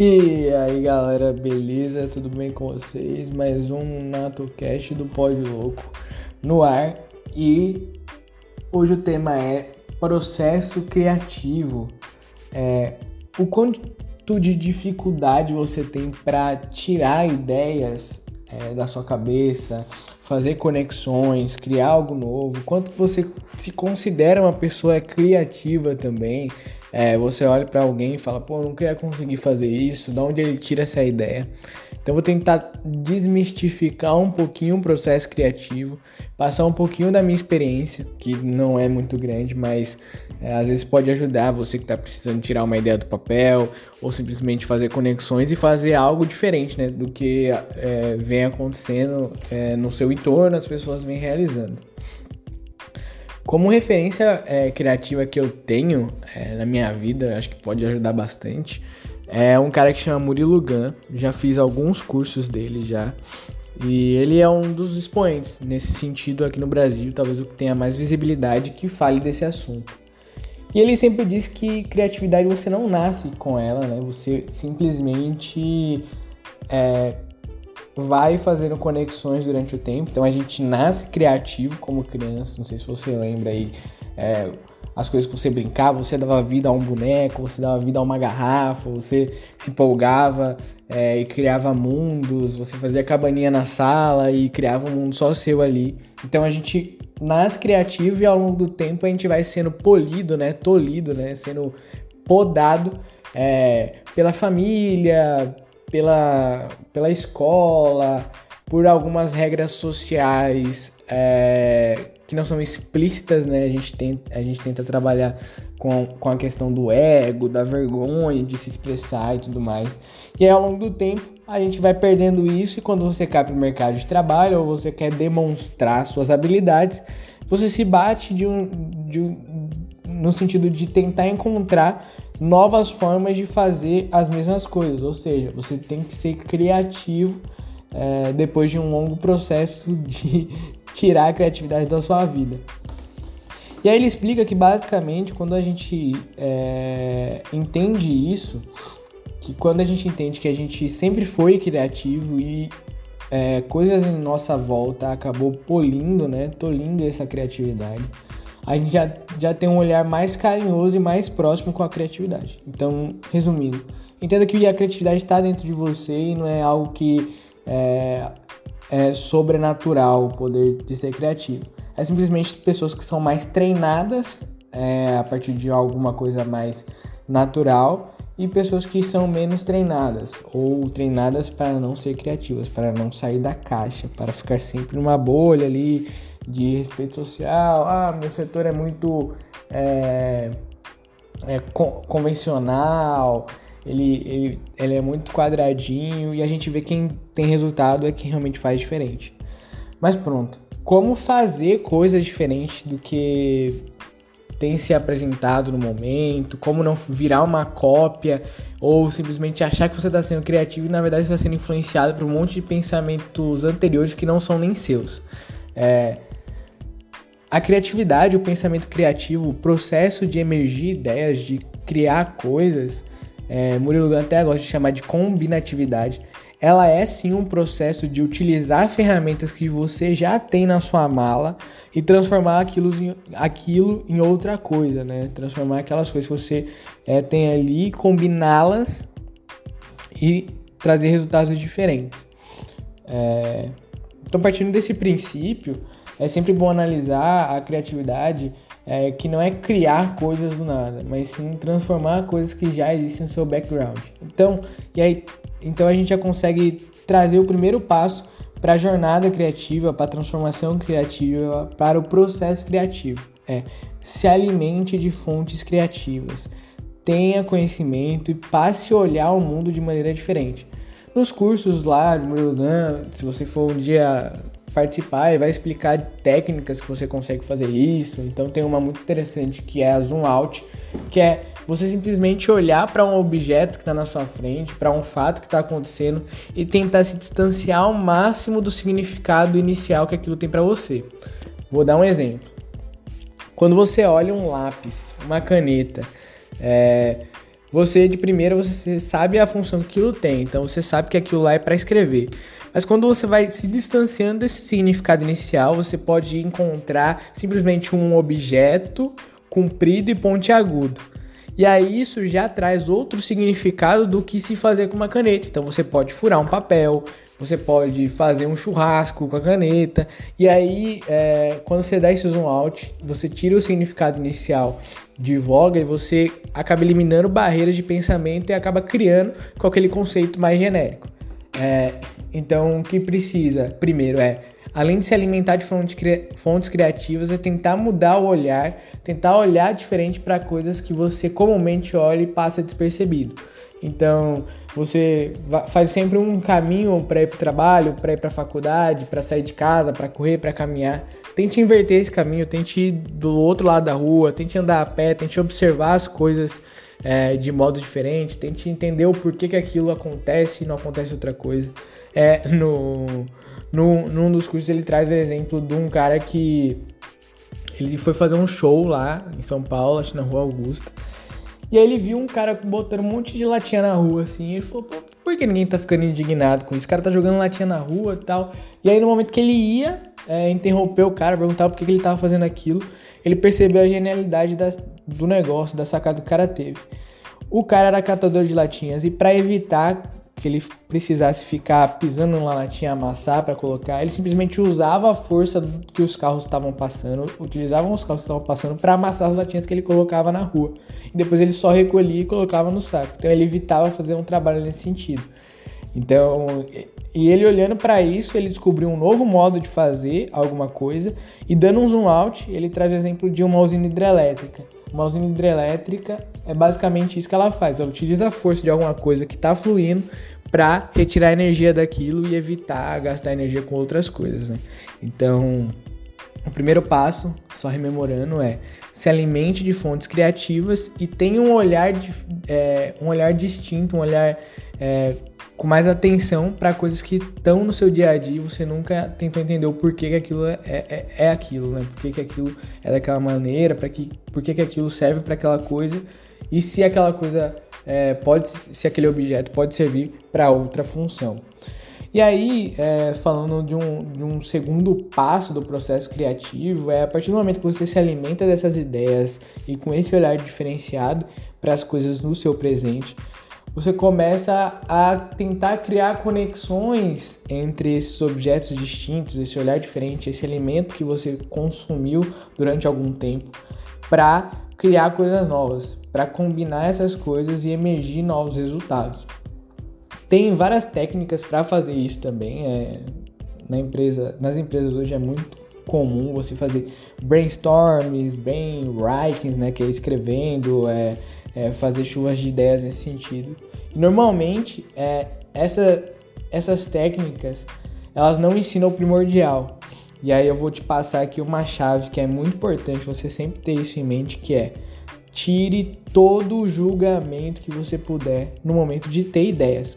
E aí galera, beleza? Tudo bem com vocês? Mais um NatoCast do Pódio Louco no ar e hoje o tema é processo criativo. É, o quanto de dificuldade você tem para tirar ideias é, da sua cabeça, fazer conexões, criar algo novo, quanto você se considera uma pessoa criativa também. É, você olha para alguém e fala, pô, eu nunca ia conseguir fazer isso, de onde ele tira essa ideia? Então vou tentar desmistificar um pouquinho o processo criativo, passar um pouquinho da minha experiência, que não é muito grande, mas é, às vezes pode ajudar você que está precisando tirar uma ideia do papel ou simplesmente fazer conexões e fazer algo diferente né, do que é, vem acontecendo é, no seu entorno, as pessoas vêm realizando. Como referência é, criativa que eu tenho é, na minha vida, acho que pode ajudar bastante, é um cara que chama Murilo Gun. Já fiz alguns cursos dele já. E ele é um dos expoentes nesse sentido aqui no Brasil, talvez o que tenha mais visibilidade que fale desse assunto. E ele sempre diz que criatividade você não nasce com ela, né? Você simplesmente é, vai fazendo conexões durante o tempo. Então a gente nasce criativo como criança. Não sei se você lembra aí é, as coisas que você brincava. Você dava vida a um boneco, você dava vida a uma garrafa, você se empolgava é, e criava mundos. Você fazia cabaninha na sala e criava um mundo só seu ali. Então a gente nasce criativo e ao longo do tempo a gente vai sendo polido, né? Tolido, né? Sendo podado é, pela família, pela, pela escola, por algumas regras sociais é, que não são explícitas, né? A gente, tem, a gente tenta trabalhar com, com a questão do ego, da vergonha de se expressar e tudo mais. E aí, ao longo do tempo, a gente vai perdendo isso e quando você cai para o mercado de trabalho ou você quer demonstrar suas habilidades, você se bate de um, de um, no sentido de tentar encontrar novas formas de fazer as mesmas coisas, ou seja, você tem que ser criativo é, depois de um longo processo de tirar a criatividade da sua vida. E aí ele explica que basicamente quando a gente é, entende isso, que quando a gente entende que a gente sempre foi criativo e é, coisas em nossa volta acabou polindo, né, tolindo essa criatividade, a gente já, já tem um olhar mais carinhoso e mais próximo com a criatividade. Então, resumindo, entenda que a criatividade está dentro de você e não é algo que é, é sobrenatural o poder de ser criativo. É simplesmente pessoas que são mais treinadas é, a partir de alguma coisa mais natural e pessoas que são menos treinadas ou treinadas para não ser criativas, para não sair da caixa, para ficar sempre numa bolha ali de respeito social. Ah, meu setor é muito é, é, convencional, ele, ele, ele é muito quadradinho e a gente vê quem tem resultado é quem realmente faz diferente. Mas pronto, como fazer coisas diferentes do que tem se apresentado no momento, como não virar uma cópia ou simplesmente achar que você está sendo criativo e na verdade está sendo influenciado por um monte de pensamentos anteriores que não são nem seus. É, a criatividade, o pensamento criativo, o processo de emergir ideias, de criar coisas, é, Murilo até gosta de chamar de combinatividade, ela é sim um processo de utilizar ferramentas que você já tem na sua mala e transformar aquilo em, aquilo em outra coisa, né? Transformar aquelas coisas que você é, tem ali, combiná-las e trazer resultados diferentes. É... Então, partindo desse princípio, é sempre bom analisar a criatividade, é, que não é criar coisas do nada, mas sim transformar coisas que já existem no seu background. Então, e aí, então a gente já consegue trazer o primeiro passo para a jornada criativa, para a transformação criativa, para o processo criativo. É se alimente de fontes criativas, tenha conhecimento e passe a olhar o mundo de maneira diferente. Nos cursos lá de Murudan, se você for um dia participar e vai explicar técnicas que você consegue fazer isso. Então tem uma muito interessante que é a zoom out, que é você simplesmente olhar para um objeto que está na sua frente, para um fato que está acontecendo e tentar se distanciar ao máximo do significado inicial que aquilo tem para você. Vou dar um exemplo. Quando você olha um lápis, uma caneta, é, você de primeira você sabe a função que aquilo tem, então você sabe que aquilo lá é para escrever. Mas quando você vai se distanciando desse significado inicial, você pode encontrar simplesmente um objeto comprido e pontiagudo. E aí isso já traz outro significado do que se fazer com uma caneta. Então você pode furar um papel, você pode fazer um churrasco com a caneta. E aí, é, quando você dá esse zoom out, você tira o significado inicial de voga e você acaba eliminando barreiras de pensamento e acaba criando com aquele conceito mais genérico. É, então, o que precisa, primeiro, é além de se alimentar de fontes criativas, é tentar mudar o olhar, tentar olhar diferente para coisas que você comumente olha e passa despercebido. Então, você faz sempre um caminho para ir para o trabalho, para ir para a faculdade, para sair de casa, para correr, para caminhar. Tente inverter esse caminho, tente ir do outro lado da rua, tente andar a pé, tente observar as coisas é, de modo diferente, tente entender o porquê que aquilo acontece e não acontece outra coisa. É, no, no, num dos cursos ele traz o exemplo de um cara que ele foi fazer um show lá em São Paulo, acho na Rua Augusta. E aí ele viu um cara botando um monte de latinha na rua, assim. E ele falou, por que ninguém tá ficando indignado com isso? O cara tá jogando latinha na rua e tal. E aí no momento que ele ia é, interromper o cara, perguntar por que, que ele tava fazendo aquilo, ele percebeu a genialidade das, do negócio, da sacada que o cara teve. O cara era catador de latinhas e para evitar que ele precisasse ficar pisando na latinha amassar para colocar, ele simplesmente usava a força que os carros estavam passando, utilizavam os carros que estavam passando para amassar as latinhas que ele colocava na rua. E depois ele só recolhia e colocava no saco. Então ele evitava fazer um trabalho nesse sentido. Então, e ele olhando para isso, ele descobriu um novo modo de fazer alguma coisa e dando um zoom out, ele traz o exemplo de uma usina hidrelétrica. Uma usina hidrelétrica é basicamente isso que ela faz. Ela utiliza a força de alguma coisa que está fluindo para retirar energia daquilo e evitar gastar energia com outras coisas. Né? Então, o primeiro passo, só rememorando, é se alimente de fontes criativas e tenha um olhar, de, é, um olhar distinto, um olhar é, com mais atenção para coisas que estão no seu dia a dia e você nunca tentou entender o porquê que aquilo é, é, é aquilo, né? Por que aquilo é daquela maneira, para que, por que aquilo serve para aquela coisa e se aquela coisa é, pode, se aquele objeto pode servir para outra função. E aí, é, falando de um, de um segundo passo do processo criativo, é a partir do momento que você se alimenta dessas ideias e com esse olhar diferenciado para as coisas no seu presente, você começa a tentar criar conexões entre esses objetos distintos, esse olhar diferente, esse alimento que você consumiu durante algum tempo, para criar coisas novas, para combinar essas coisas e emergir novos resultados. Tem várias técnicas para fazer isso também. É, na empresa, nas empresas hoje é muito comum você fazer brainstorms, brainwritings, né, que é escrevendo, é, é fazer chuvas de ideias nesse sentido. E normalmente, é, essa, essas técnicas, elas não ensinam o primordial. E aí eu vou te passar aqui uma chave que é muito importante você sempre ter isso em mente, que é tire todo o julgamento que você puder no momento de ter ideias.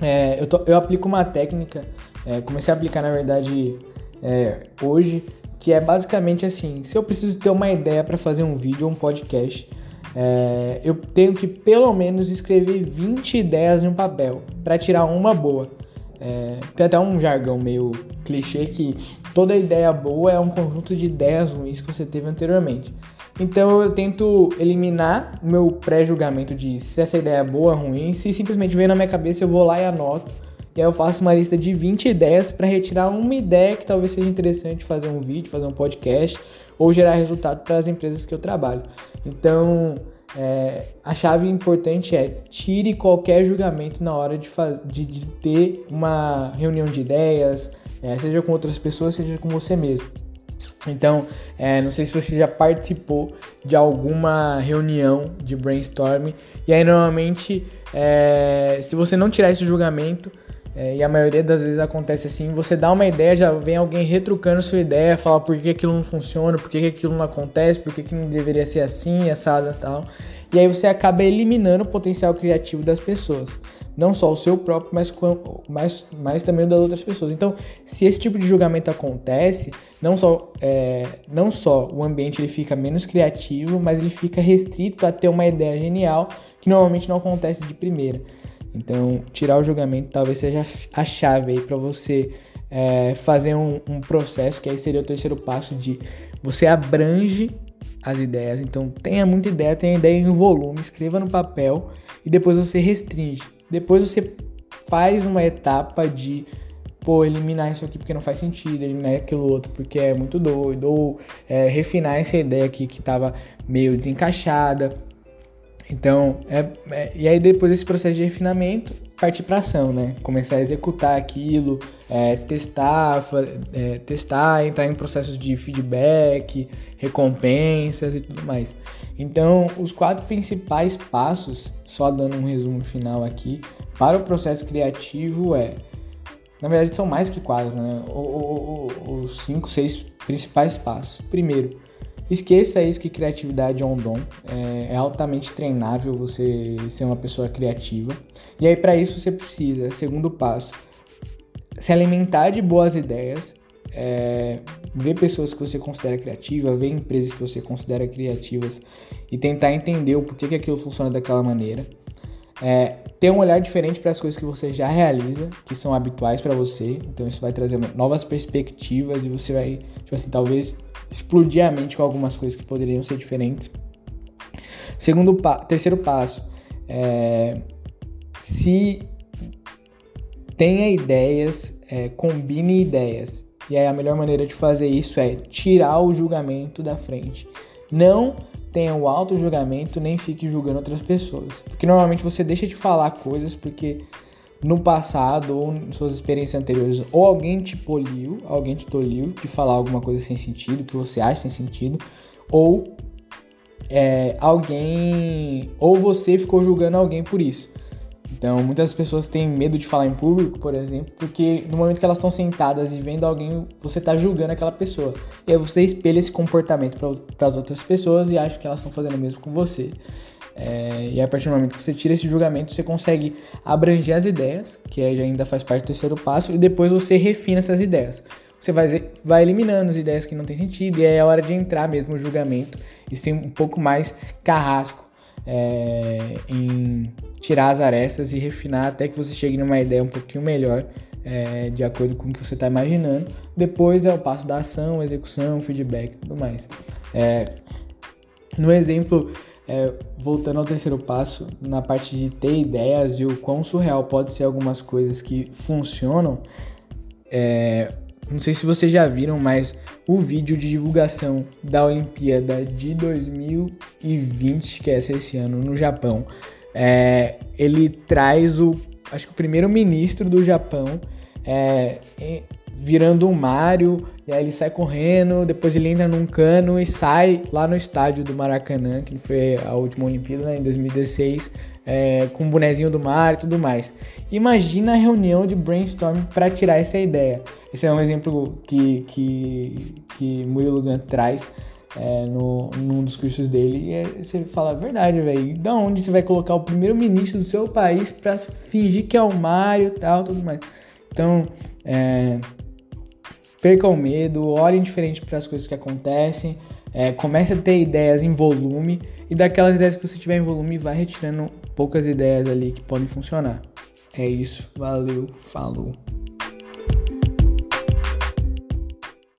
É, eu, tô, eu, aplico uma técnica, é, comecei a aplicar na verdade é, hoje, que é basicamente assim: se eu preciso ter uma ideia para fazer um vídeo ou um podcast, é, eu tenho que pelo menos escrever 20 ideias em um papel para tirar uma boa. É, tem até um jargão meio clichê que toda ideia boa é um conjunto de ideias ruins que você teve anteriormente. Então eu tento eliminar o meu pré-julgamento de se essa ideia é boa ou ruim. Se simplesmente vem na minha cabeça, eu vou lá e anoto. E aí eu faço uma lista de 20 ideias para retirar uma ideia que talvez seja interessante fazer um vídeo, fazer um podcast ou gerar resultado para as empresas que eu trabalho. Então, é, a chave importante é tire qualquer julgamento na hora de, de, de ter uma reunião de ideias, é, seja com outras pessoas, seja com você mesmo. Então, é, não sei se você já participou de alguma reunião de brainstorming, e aí normalmente, é, se você não tirar esse julgamento, é, e a maioria das vezes acontece assim, você dá uma ideia, já vem alguém retrucando sua ideia, falar por que aquilo não funciona, por que aquilo não acontece, por que, que não deveria ser assim, assada tal. E aí você acaba eliminando o potencial criativo das pessoas. não só o seu próprio, mas, mas, mas também o das outras pessoas. Então, se esse tipo de julgamento acontece, não só, é, não só o ambiente ele fica menos criativo, mas ele fica restrito a ter uma ideia genial que normalmente não acontece de primeira. Então, tirar o julgamento talvez seja a chave aí para você é, fazer um, um processo que aí seria o terceiro passo de você abrange as ideias. Então, tenha muita ideia, tenha ideia em volume, escreva no papel e depois você restringe. Depois você faz uma etapa de pô, eliminar isso aqui porque não faz sentido, eliminar aquilo outro porque é muito doido, ou é, refinar essa ideia aqui que estava meio desencaixada. Então, é, é, e aí depois desse processo de refinamento, partir para ação, né? Começar a executar aquilo, é, testar, é, testar, entrar em processos de feedback, recompensas e tudo mais. Então, os quatro principais passos, só dando um resumo final aqui, para o processo criativo é, na verdade são mais que quatro, né? Os cinco, seis principais passos. Primeiro, esqueça isso que criatividade é um dom, é, é altamente treinável você ser uma pessoa criativa. E aí para isso você precisa, segundo passo, se alimentar de boas ideias, é, ver pessoas que você considera criativas, ver empresas que você considera criativas e tentar entender o porquê que aquilo funciona daquela maneira. É, ter um olhar diferente para as coisas que você já realiza, que são habituais para você. Então isso vai trazer novas perspectivas e você vai, tipo assim, talvez explodir a mente com algumas coisas que poderiam ser diferentes. Segundo pa terceiro passo, é, se tenha ideias, é, combine ideias. E aí a melhor maneira de fazer isso é tirar o julgamento da frente. Não tenha o auto julgamento nem fique julgando outras pessoas. Porque normalmente você deixa de falar coisas porque no passado ou em suas experiências anteriores ou alguém te poliu, alguém te toliu de falar alguma coisa sem sentido, que você acha sem sentido, ou é, alguém ou você ficou julgando alguém por isso. Então, muitas pessoas têm medo de falar em público, por exemplo, porque no momento que elas estão sentadas e vendo alguém, você está julgando aquela pessoa. E aí você espelha esse comportamento para as outras pessoas e acha que elas estão fazendo o mesmo com você. É, e a partir do momento que você tira esse julgamento, você consegue abranger as ideias, que ainda faz parte do terceiro passo, e depois você refina essas ideias. Você vai, vai eliminando as ideias que não tem sentido, e aí é hora de entrar mesmo no julgamento e ser um pouco mais carrasco é, em tirar as arestas e refinar até que você chegue numa ideia um pouquinho melhor, é, de acordo com o que você está imaginando. Depois é o passo da ação, execução, feedback e tudo mais. É, no exemplo, é, voltando ao terceiro passo, na parte de ter ideias e o quão surreal pode ser algumas coisas que funcionam, é, não sei se vocês já viram, mas o vídeo de divulgação da Olimpíada de 2020, que é esse ano no Japão, é, ele traz o, acho que o primeiro ministro do Japão é, virando um Mario, e aí ele sai correndo, depois ele entra num cano e sai lá no estádio do Maracanã, que foi a última Olimpíada né, em 2016, é, com o bonezinho do Mario e tudo mais. Imagina a reunião de brainstorm para tirar essa ideia. Esse é um exemplo que, que, que Murilo Gun traz é, no, num dos cursos dele. E é, você fala, verdade, velho. Da onde você vai colocar o primeiro-ministro do seu país para fingir que é o Mario e tal, tudo mais. Então, é, perca o medo, olhem diferente para as coisas que acontecem, é, comece a ter ideias em volume e daquelas ideias que você tiver em volume, vai retirando poucas ideias ali que podem funcionar. É isso, valeu, falou.